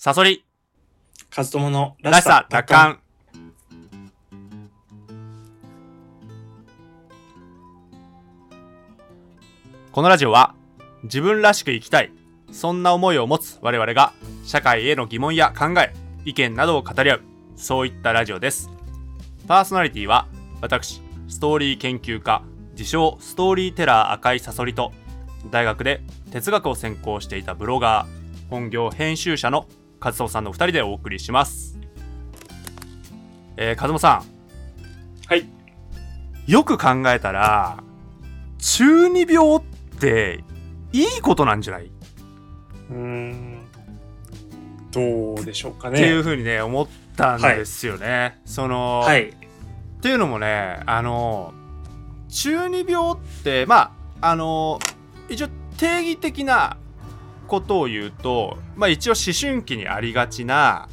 サソリ、カズトモのらしさ奪還。このラジオは、自分らしく生きたい、そんな思いを持つ我々が、社会への疑問や考え、意見などを語り合う、そういったラジオです。パーソナリティは、私、ストーリー研究家、自称ストーリーテラー赤いサソリと、大学で哲学を専攻していたブロガー、本業編集者のカズトさんの2人でお送りします。えー、カズモさはい。ん、よく考えたら、中二病っていいことなんじゃない、うーん。どうでしょうかね。っていうふうにね、思ったんですよね。その、はい。っていうのもね、あの、中二病って、まあ、あの、一応定義的なことを言うと、まあ一応思春期にありがちな、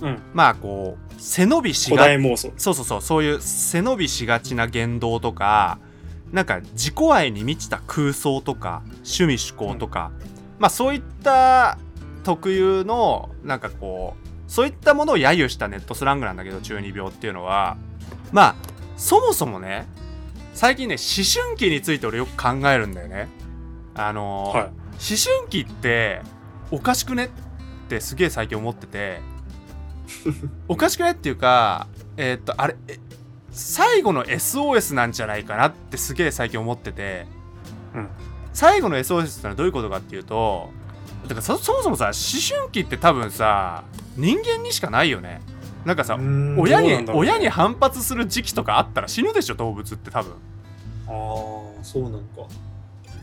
うん。まあこう、背伸びし古が。そうそうそう、そういう背伸びしがちな言動とか、なんか自己愛に満ちた空想とか、趣味趣向とか、まあそういった特有の、なんかこう、そういったものを揶揄したネットスラングなんだけど、中二病っていうのは、まあ、そもそもね、最近ね、思春期について俺よく考えるんだよね。あのーはい。思春期っておかしくね？ってすげえ最近思ってて おかしくね？っていうかえーっとあれえ最後の SOS なんじゃないかなってすげえ最近思っててうん。最後の SOS ってのはどういうことかっていうとだからそそもそもさ思春期って多分さ人間にしかないよねなんかさ親に親にあ反発する時期とかあったら死ぬでしょ動物って多分あー、そうなんか。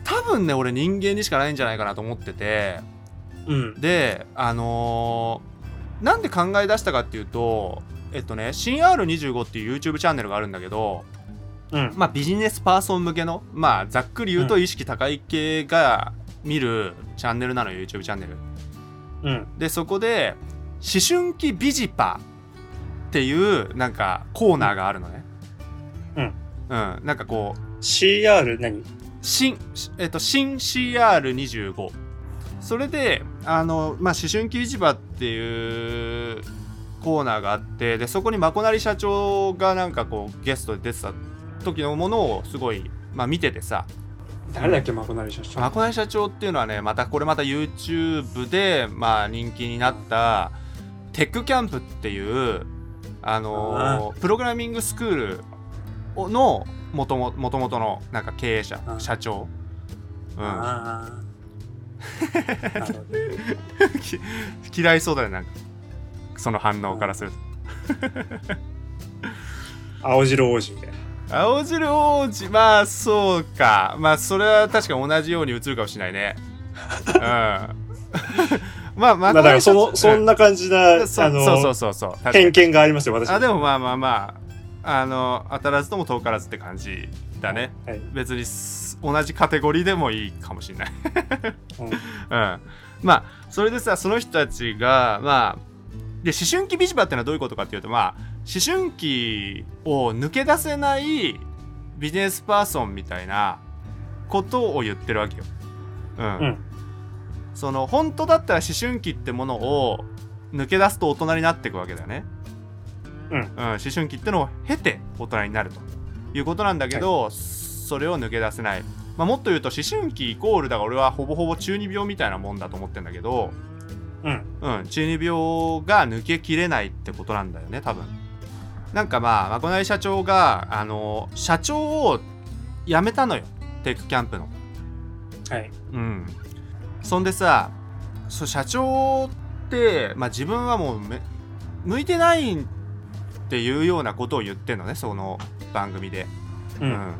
多分ね俺人間にしかないんじゃないかなと思っててうん。であのーなんで考え出したかっていうとえっとね「新 R25」っていう YouTube チャンネルがあるんだけど、うん。まあ、ビジネスパーソン向けのまあざっくり言うと意識高い系が見るチャンネルなのよ YouTube チャンネルうん。でそこで「思春期ビジパ」っていうなんかコーナーがあるのねうんうんなんかこう CR 何？新、えっと、新 CR25。それで、あの、まあ、思春期市場っていうコーナーがあって、で、そこにまこなり社長がなんかこう、ゲストで出てた時のものをすごい、まあ、見ててさ、誰だっけ、まこなり社長。まこなり社長っていうのはね、またこれまた YouTube で、まあ、人気になった、テックキャンプっていう、あのプログラミングスクールのもともともとのなんか経営者あ、社長。うん。嫌いそうだよなんか。その反応からすると。青白王子みたいな。青汁王子まあそうか。まあそれは確かに同じように映るかもしれないね。うん。まあままあ、だからその、そんなな感じな、そあの、そうそうそう。そう偏見がありますよ、私。あでもまあまあまああの当たらずとも遠からずって感じだねはい。別にす同じカテゴリーでもいいかもしれないうん うん、まあそれでさその人たちがまあで思春期ビジバってのはどういうことかっていうとまあ思春期を抜け出せないビジネスパーソンみたいなことを言ってるわけよ。うんうんその本当だったら思春期ってものを抜け出すと大人になっていくわけだよね。うん。思春期ってのを経て大人になるということなんだけど、それを抜け出せない。まあ、もっと言うと思春期イコールだから俺はほぼほぼ中二病みたいなもんだと思ってんだけど、うん。うん、中二病が抜けきれないってことなんだよね多分。なんかまあまこなり社長があの社長を辞めたのよテックキャンプの。はい。うん。そんでさそう社長って、まあ、自分はもうめ向いてないっていうようなことを言ってんのねその番組でう。うんん、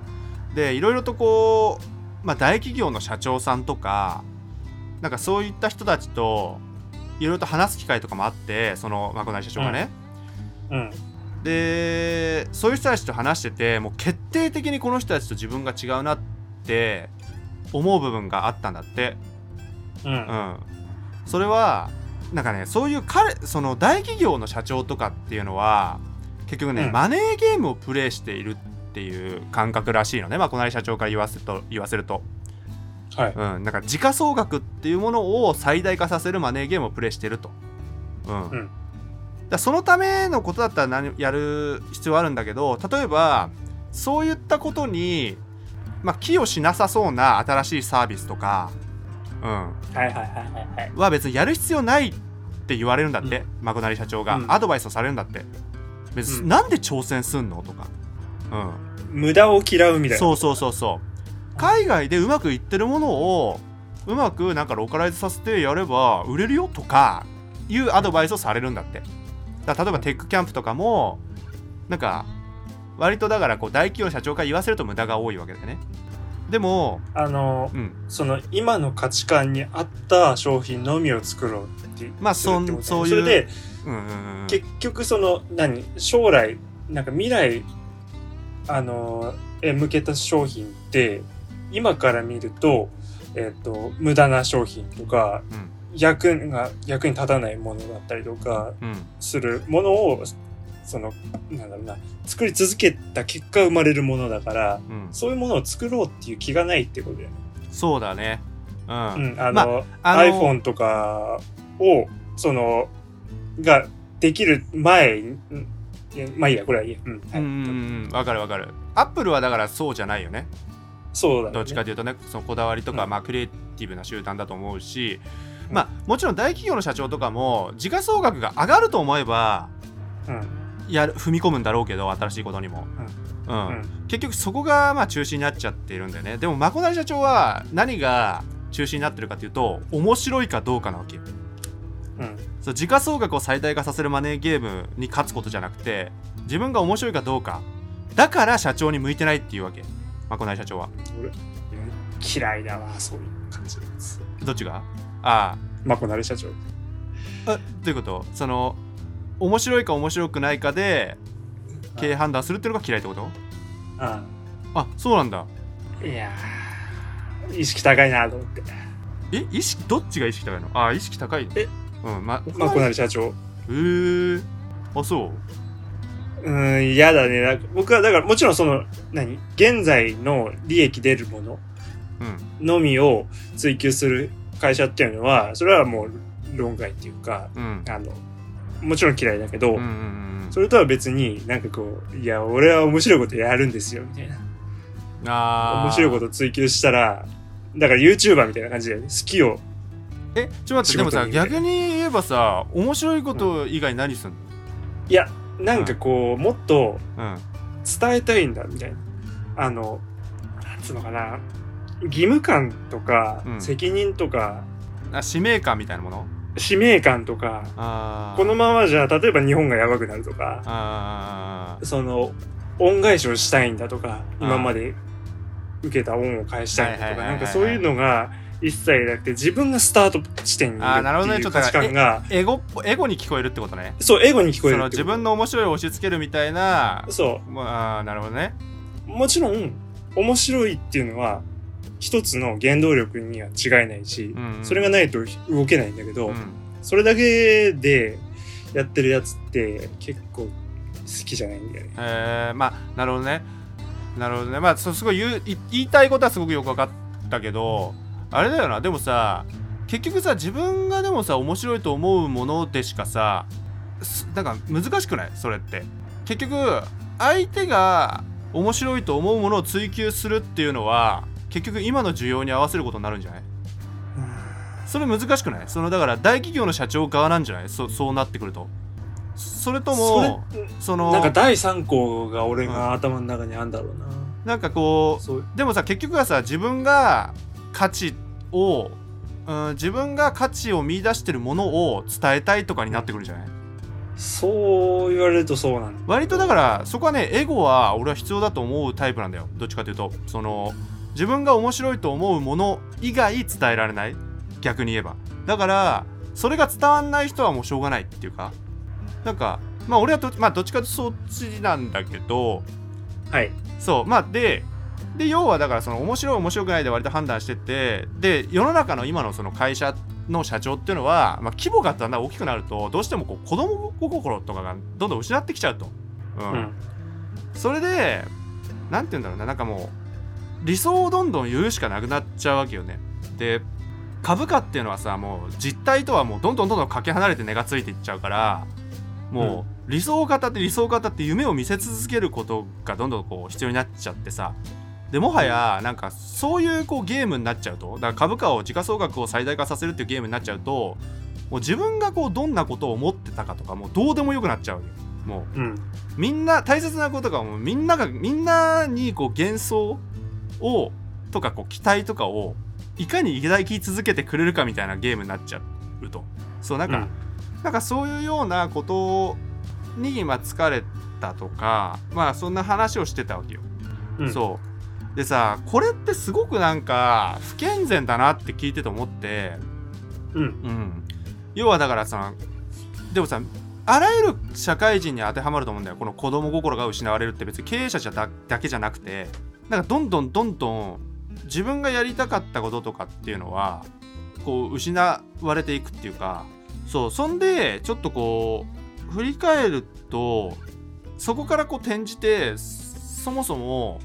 でいろいろとこう、まあ、大企業の社長さんとかなんかそういった人たちといろいろと話す機会とかもあってそのまこなり社長がね、うん。でそういう人たちと話しててもう決定的にこの人たちと自分が違うなって思う部分があったんだって、うん。うん、それはなんかねそういう彼その大企業の社長とかっていうのは結局ね、うん。マネーゲームをプレイしているっていう感覚らしいのね。まあこの社長から言わせると言わせると、はい。うん、なんか時価総額っていうものを最大化させるマネーゲームをプレイしてると。うん。うん。だそのためのことだったら何やる必要はあるんだけど例えばそういったことに、まあ、寄与しなさそうな新しいサービスとか、うん、はいはいはいはいはい。は別にやる必要ないって言われるんだって、マコナリ社長が、うん。アドバイスをされるんだって別に、うん。なんで挑戦すんの？とか、うん、無駄を嫌うみたいな。そうそうそうそう。海外でうまくいってるものをうまくなんかローカライズさせてやれば売れるよとかいうアドバイスをされるんだって。だ例えばテックキャンプとかもなんか割とだからこう大企業の社長から言わせると無駄が多いわけだよねでもあの、うん。その今の価値観に合った商品のみを作ろうって。まあそそういうそれで、うんうんうん。結局その、何将来、なんか未来、あの、へ向けた商品って、今から見ると、えっ、と、無駄な商品とか、うん。役が、役に立たないものだったりとか、うん。するものを、その、なんだろうな、作り続けた結果生まれるものだから、うんそういうものを作ろうっていう気がないってことだよね。そうだねうん、うん、あの、まあの iPhone とかを、その、ができる前まあいいや、これはいいや。うん。はいうんうんうんわかるわかるアップルはだからそうじゃないよねそうだね。どっちかというとねそのこだわりとか、うんまあ、クリエイティブな集団だと思うし、まあもちろん大企業の社長とかも時価総額が上がると思えばうん。やる踏み込むんだろうけど新しいことにも、うん。うん。結局そこがまあ中心になっちゃっているんだよね。でもまこなり社長は何が中心になってるかというと面白いかどうかなわけ。ようん。そう時価総額を最大化させるマネーゲームに勝つことじゃなくて自分が面白いかどうか。だから社長に向いてないっていうわけ。まこなり社長は。俺、嫌いだわ、そういう感じです。どっちが？あまこなり社長。ああどういうこと？その面白いか面白くないかで経営判断するっていうのが嫌いってこと？ああそうなんだ。あ。いやー意識高いなと思って。え意識どっちが意識高いの？あ意識高い。えうんままこなり社長。へえー、あそう？うん、嫌だね。僕は、だからもちろんその、何？現在の利益出るものうん。のみを追求する会社っていうのは、それはもう論外っていうか、うん。あの、もちろん嫌いだけど、うんうんうんそれとは別になんかこう、いや、俺は面白いことやるんですよ、みたいな。あー。面白いこと追求したら、だから YouTuber みたいな感じで、好きを、えちょっと待ってでもさ逆に言えばさ面白いこと以外何すんの？いや、なんかこう、もっとうん。伝えたいんだ、みたいな。あの、なんつうのかな、義務感とか、うん。責任とか、あ使命感みたいなもの？使命感とか、このままじゃ、例えば日本がやばくなるとか、その、恩返しをしたいんだとか、うん今まで受けた恩を返したいんだとか、なんかそういうのが一切なくて、自分がスタート地点にいるあーなるほどね。ちょっていう価値観が、エゴエゴに聞こえるってことね。そう、エゴに聞こえその自るってこと。分の面白いを押し付けるみたいなそまあなるほどね。う。もちろん、面白いっていうのは、一つの原動力には違いないし、うんうん。それがないと動けないんだけど、うん。それだけでやってるやつって結構好きじゃないんだよね。えー、まあなるほどね。なるほどね。まあすごい言うい言いたいことはすごくよく分かったけどあれだよな。でもさ結局さ自分がでもさ面白いと思うものでしかさすなんか難しくない？それって。結局相手が面白いと思うものを追求するっていうのは結局今の需要に合わせることになるんじゃない？それ難しくない？そのだから大企業の社長側なんじゃない？そそうなってくると。それともそのなんか第三項が俺が頭の中にあるんだろうな。なんかこうでもさ結局はさ自分が価値を、うん、自分が価値を見出してるものを伝えたいとかになってくるんじゃない？そう言われるとそうなんだ。割とだからそこはねエゴは俺は必要だと思うタイプなんだよ。どっちかというと。その自分が面白いと思うもの以外伝えられない？逆に言えば。だからそれが伝わんない人はもうしょうがないっていうか。なんかまあ俺はど,、まあ、どっちかとそっちなんだけど。はい。そう。まあでで要はだからその面白い面白くないで割と判断してってで世の中の今のその会社の社長っていうのは、まあ、規模がだんだん大きくなるとどうしてもこう子供心とかがどんどん失ってきちゃうと、うん。うん。それでなんて言うんだろうな。なんかもう理想をどんどん言うしかなくなっちゃうわけよね。で株価っていうのはさもう実態とはもうどんどんどんどんかけ離れて値がついていっちゃうからもう理想型って理想型って夢を見せ続けることがどんどんこう必要になっちゃってさでもはやなんかそういうこうゲームになっちゃうとだから株価を時価総額を最大化させるっていうゲームになっちゃうともう自分がこうどんなことを思ってたかとかもうどうでもよくなっちゃうよもううんみんな大切なことがもうみんながみんなにこう幻想をとかこう期待とかをいかに抱き続けてくれるかみたいなゲームになっちゃうと。そうなんか、なんかそういうようなことに今疲れたとかまあそんな話をしてたわけよ、うん。そう。でさこれってすごくなんか不健全だなって聞いてて思って。うん。うん。要はだからさでもさあらゆる社会人に当てはまると思うんだよ。この子供心が失われるって別に経営者じゃだだけじゃなくてなんかどんどんどんどん自分がやりたかったこととかっていうのはこう失われていくっていうかそうそんでちょっとこう振り返るとそこからこう転じてそもそも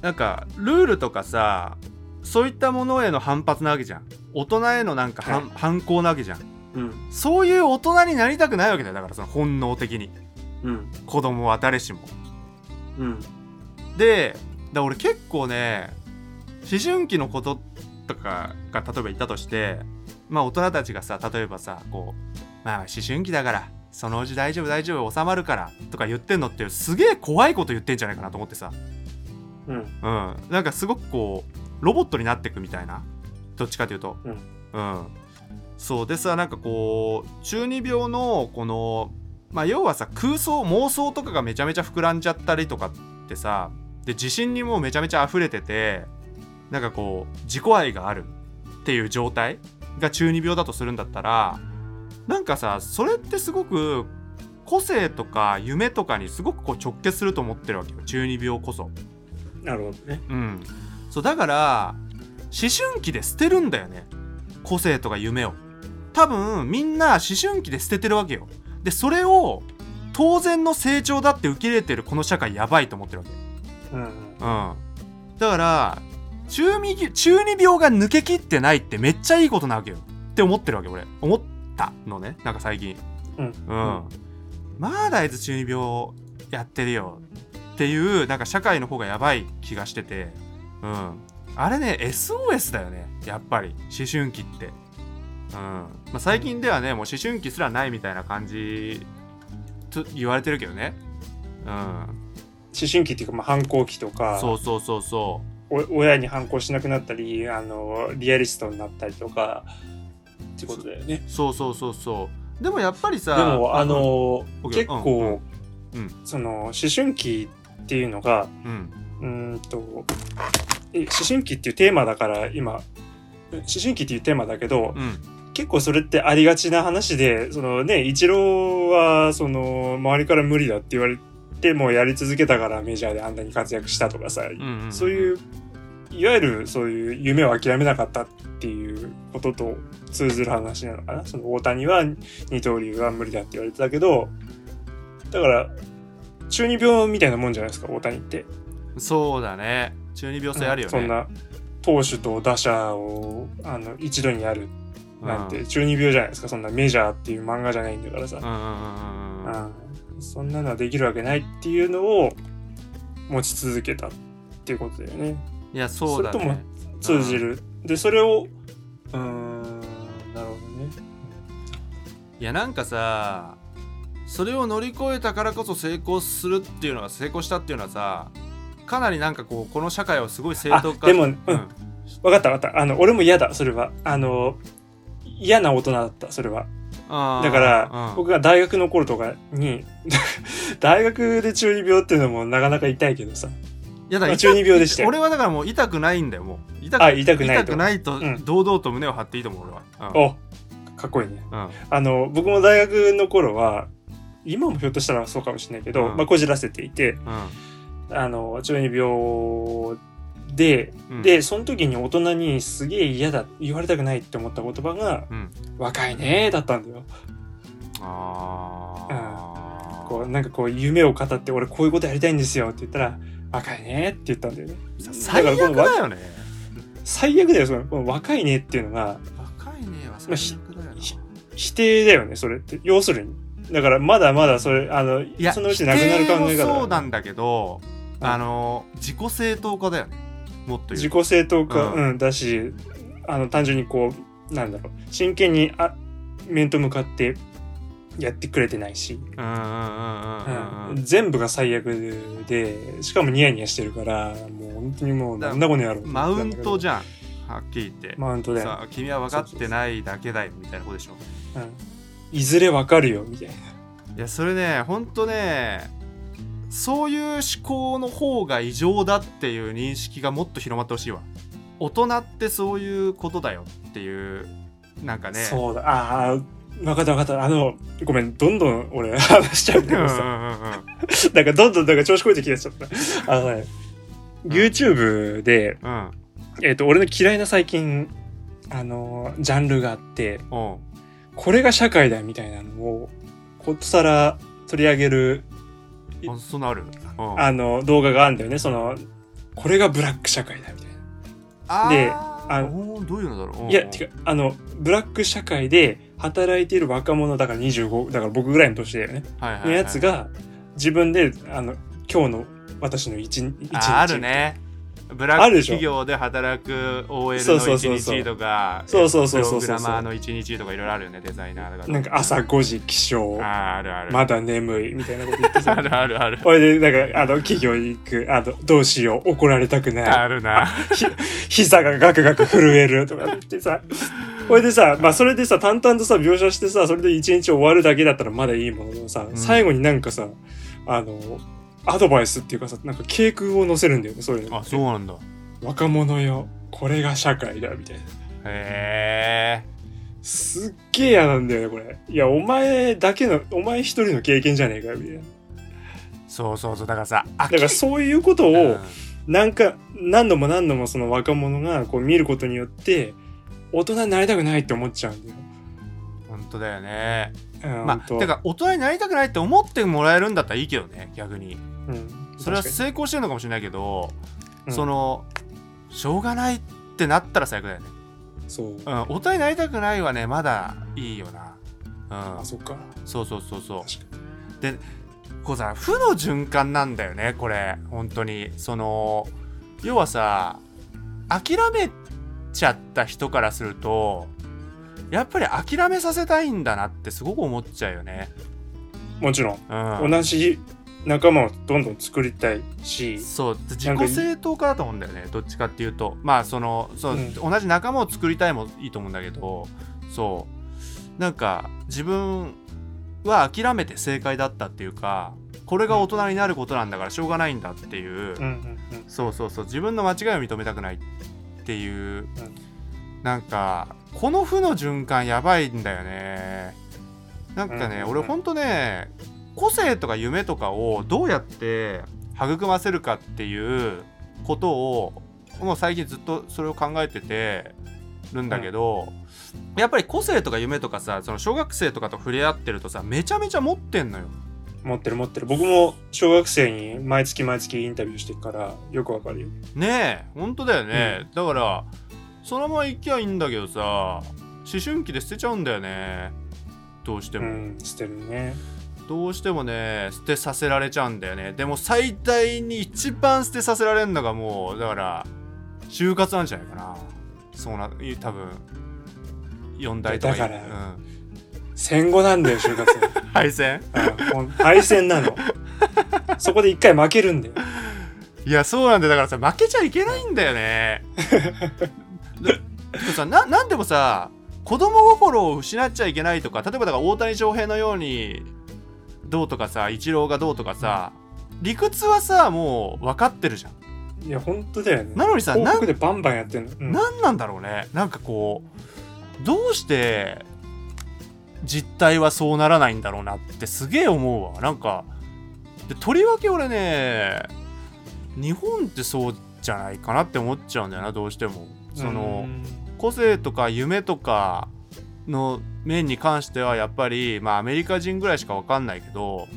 なんかルールとかさそういったものへの反発なわけじゃん。大人へのなんか反,、はい。反抗なわけじゃん。うん。そういう大人になりたくないわけだよだからその本能的に。うん。子供は誰しも。うん。でだ俺結構ね思春期のこととかが例えばいたとしてまあ大人たちがさ例えばさこうまあ思春期だからそのうち大丈夫大丈夫収まるからとか言ってんのってすげえ怖いこと言ってんじゃないかなと思ってさ。うん。うん。なんかすごくこうロボットになってくみたいな。どっちかというと。うん。うん。そう。でさなんかこう中二病のこのまあ要はさ空想妄想とかがめちゃめちゃ膨らんじゃったりとかってさで自信にもうめちゃめちゃ溢れててなんかこう自己愛があるっていう状態が中二病だとするんだったらなんかさそれってすごく個性とか夢とかにすごくこう直結すると思ってるわけよ。中二病こそ。なるほどね。うん、そうだから思春期で捨てるんだよね。個性とか夢を。多分みんな思春期で捨ててるわけよ。でそれを当然の成長だって受け入れてるこの社会やばいと思ってるわけうんうん。だから中二中二病が抜けきってないってめっちゃいいことなわけよ。って思ってるわけ俺。思ったのね。なんか最近。うん。うん、まだあいつ中二病やってるよ。っていうなんか社会の方がやばい気がしてて、うん、あれね SOS だよね。やっぱり。思春期って、うん。まあ、最近ではねもう思春期すらないみたいな感じと言われてるけどね、うん、思春期っていうか、まあ、反抗期とかそうそうそうそお親に反抗しなくなったりあのリアリストになったりとかってことだよね。うそうそうそうそう。でもやっぱりさでもあのうん結構、うんうん。その思春期っていうのがうん。とえ思春期っていうテーマだから今思春期っていうテーマだけどうん。結構それってありがちな話でそのねイチローはその周りから無理だって言われてもやり続けたからメジャーであんなに活躍したとかさ、そういういわゆるそういう夢を諦めなかったっていうことと通ずる話なのかな。その大谷は二刀流は無理だって言われてたけどだから中二病みたいなもんじゃないですか大谷って。そうだね。中二病性あるよね、そんな投手と打者をあの一度にやるなんてうん。中二病じゃないですか。そんなメジャーっていう漫画じゃないんだからさ、うんそんなのはできるわけないっていうのを持ち続けたっていうことだよね。いやそうだそれともね通じる、でそれをうーんなるほどね。いやなんかさそれを乗り越えたからこそ成功するっていうのが成功したっていうのはさかなりなんかこうこの社会をすごい正当化あでもうん。うん。分かった分かった。あの俺も嫌だそれは。あの嫌な大人だったそれはだから、うん。僕が大学の頃とかに 大学で中二病っていうのもなかなか痛いけどさ。いやだ中二病でしたよ。俺はだからもう痛くないんだよもう。痛くあ痛くないと。痛くないとうん。堂々と胸を張っていいと思う俺は。うん。おかっこいいね。うん。あの僕も大学の頃は今もひょっとしたらそうかもしれないけど、うん。まあ、こじらせていてうん。あの中二病で、うん。でその時に大人にすげえ嫌だ言われたくないって思った言葉がうん「若いね」だったんだよ。ああこうなんかこう夢を語って俺こういうことやりたいんですよって言ったら「若いね」って言ったんだよね。最悪だからこのわだよね最悪だよそのこの若いねっていうのがはまあひ最悪だよな。ひ否定だよね、それって。要するに。だから、まだまだそれ、あの、そのうちなくなる考え方そうなんだけど、うん。あの自己正当化だよねもっと自己正当化、ううんん、だし、あの、単純にこう、なんだろう、真剣に、あ、面と向かってやってくれてないし、うん全部が最悪で、しかもニヤニヤしてるから、もう本当にもう、なんだこの野郎。マウントじゃゃんはっきり言って、マウントだよ。君は分かってないだけだよみたいなことでしょうん。いずれわかるよ、みたいな。いやそれねほんとねそういう思考の方が異常だっていう認識がもっと広まってほしいわ。大人ってそういうことだよっていうなんかね。そうだ、ああ、わかったわかった。あの、ごめん、どんどん俺話しちゃうけどさ。なんかどんどんなんか調子こいてきてちゃった。あのね、YouTube で、うん。えっ、と、俺の嫌いな最近、あの、ジャンルがあって、うん。これが社会だみたいなのを、ことさら取り上げる、あそんなある？うん。あの、動画があるんだよね。その、これがブラック社会だみたいあであどういうのだろう？な。いや、てか、あの、ブラック社会で働いている若者、だから25、だから僕ぐらいの年だよね。はいはいはい。のやつが、自分で、あの、今日の私の一日ああるねブラックあるでしょ企業で働く OL の一日とかそうそうそうそうそうプログラマーの一日とかいろいろあるよねデザイナーと。かなんか朝5時起床、あーあるある。まだ眠いみたいなこと言ってさ あ。るあるある。これで、なんか、あの、企業に行く、あの、どうしよう、怒られたくない。あるな。ひ膝がガクガク震えるとか言ってさ。これでさ、まあそれでさ、淡々とさ、描写してさ、それで一日終わるだけだったらまだいいもののさ、うん。最後になんかさ、あの、アドバイスっていうかさ、なんか警空を載せるんだよね、そういうの。あそうなんだ若者よ、これが社会だ、みたいな。へえすっげえ嫌なんだよね、これ。いや、お前だけの、お前一人の経験じゃねえかよ、みたいな。そうそうそうだからさだだからそういうことを、なんか、何度も何度もその若者がこう見ることによって、大人になりたくないって思っちゃうんだよ。本当だよねうんまあてか大人になりたくないって思ってもらえるんだったらいいけどね逆にうん、それは確成功してるのかもしれないけど、うん。そのしょうがないってなったら最悪だよね。そう。うん。大人になりたくないはねまだいいよな。うん。あ、そっか。そうそうそうそう。でこうさ負の循環なんだよねこれ。本当に。その要はさ諦めちゃった人からするとやっぱり諦めさせたいんだなってすごく思っちゃうよね。に。もちろん、うん。同じ仲間をどんどん作りたいし、そう。自己正当化だと思うんだよね。どっちかっていうと。まあそのそう、うん。同じ仲間を作りたいもいいと思うんだけどそう。なんか自分は諦めて正解だったっていうかこれが大人になることなんだからしょうがないんだっていう、うんうんうん。そうそうそう。自分の間違いを認めたくないっていう、なんかこの負の循環やばいんだよね。なんかね、うんうんうん。俺ほんとね個性とか夢とかをどうやって育ませるかっていうことをもう最近ずっとそれを考えててるんだけど、やっぱり個性とか夢とかさその小学生とかと触れ合ってるとさめちゃめちゃ持ってんのよ。持ってる持ってる。僕も小学生に毎月毎月インタビューしてるから、よくわかるよ。ねえ本当だよね、だからそのまま行きゃいいんだけどさ思春期で捨てちゃうんだよねどうしても、うん、捨てるね。どうしてもね捨てさせられちゃうんだよね。でも最大に一番捨てさせられるのがもうだから就活なんじゃないかな。そうな多分4代とかだからうん、戦後なんだよ、就活。敗戦？う敗戦なの。そこで一回負けるんだよ。いやそうなんだよ。だからさ負けちゃいけないんだよね。でさななんでもさ子供心を失っちゃいけないとか例えばだから大谷翔平のようにどうとかさイチローがどうとかさ理屈はさもう分かってるじゃん。いや、本当だよね。なのにさ広告でバンバンやってんの。うん。なんなんだろうね。なんかこうどうして実態はそうならないんだろうなってすげえ思うわ。なんかでとりわけ俺ね日本ってそうじゃないかなって思っちゃうんだよなどうしても。そのうん。個性とか夢とかの面に関してはやっぱりまあアメリカ人ぐらいしかわかんないけど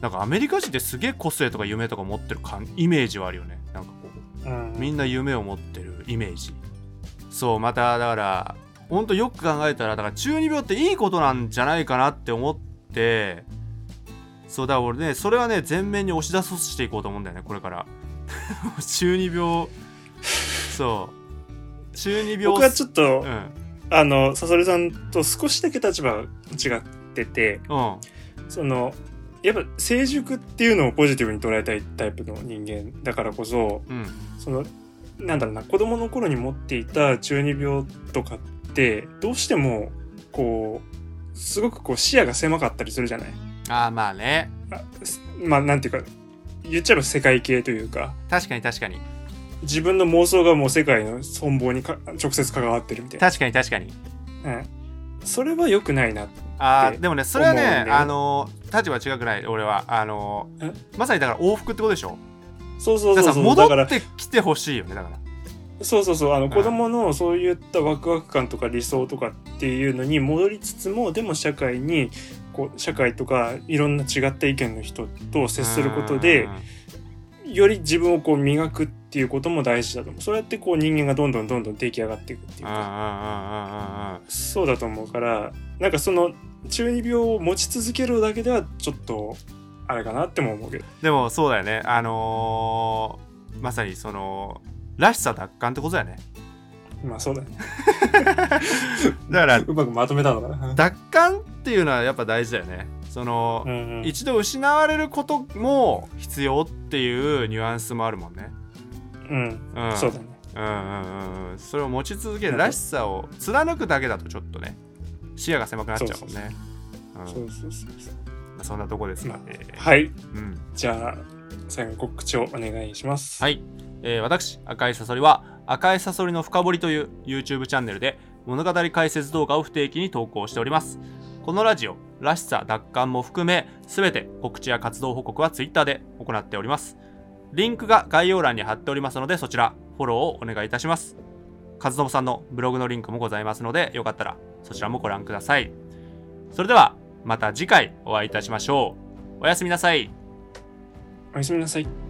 なんかアメリカ人ってすげえ個性とか夢とか持ってる感イメージはあるよね。なんかこううん。みんな夢を持ってるイメージ。そうまただからほんとよく考えたらだから中二病っていいことなんじゃないかなって思ってそうだから俺ねそれはね全面に押し出そうとしていこうと思うんだよねこれから。中二病。そう。中二病。僕はちょっと、うんあの、サソリさんと少しだけ立場が違ってて、うんその、やっぱ成熟っていうのをポジティブに捉えたいタイプの人間だからこそ、うんその、なんだろうな、子供の頃に持っていた中二病とかって、どうしても、こう、すごくこう視野が狭かったりするじゃない？ああまあね。まあ、なんていうか、言っちゃえば世界系というか、確かに確かに自分の妄想がもう世界の存亡にか直接関わってるみたいな。確かに確かにうん。それは良くないな。ってあーでもねそれはねあのー立場違くない俺はあのーまさにだから往復ってことでしょ？そうそうだそうそう。戻っ、てきてほしいよねだからそうそうそう。あの、ん子供のそういったワクワク感とか理想とかっていうのに戻りつつも、でも社会に、こう、社会とかいろんな違った意見の人と接することでうん、より自分をこう磨くっていうことも大事だと思う。そうやってこう人間がどんどんどんどん出来上がっていくっていうか、うんそうだと思うから、なんかその中二病を持ち続けるだけではちょっと、あれかなっても思うけど。でもそうだよねあのーまさにそのらしさ奪還ってことだよねまあそうだね。だからうまくまとめたのかな。奪還っていうのはやっぱ大事だよねその、うんうん一度失われることも必要っていうニュアンスもあるもんねうん。うんそうだね。うんうんうんうんそれを持ち続けるらしさを貫くだけだとちょっとね視野が狭くなっちゃうもんねうんそうそうそうそう。まあそんなとこですまあかね、はい。うんじゃあ、最後に告知をお願いします。はい、えー私赤いサソリは赤いサソリの深掘りという YouTube チャンネルで物語解説動画を不定期に投稿しておりますこのラジオらしさ奪還も含め全て告知や活動報告は Twitter で行っておりますリンクが概要欄に貼っておりますのでそちらフォローをお願いいたします。和信さんのブログのリンクもございますのでよかったらそちらもご覧ください。それではまた次回お会いいたしましょう。おやすみなさい。おやすみなさい。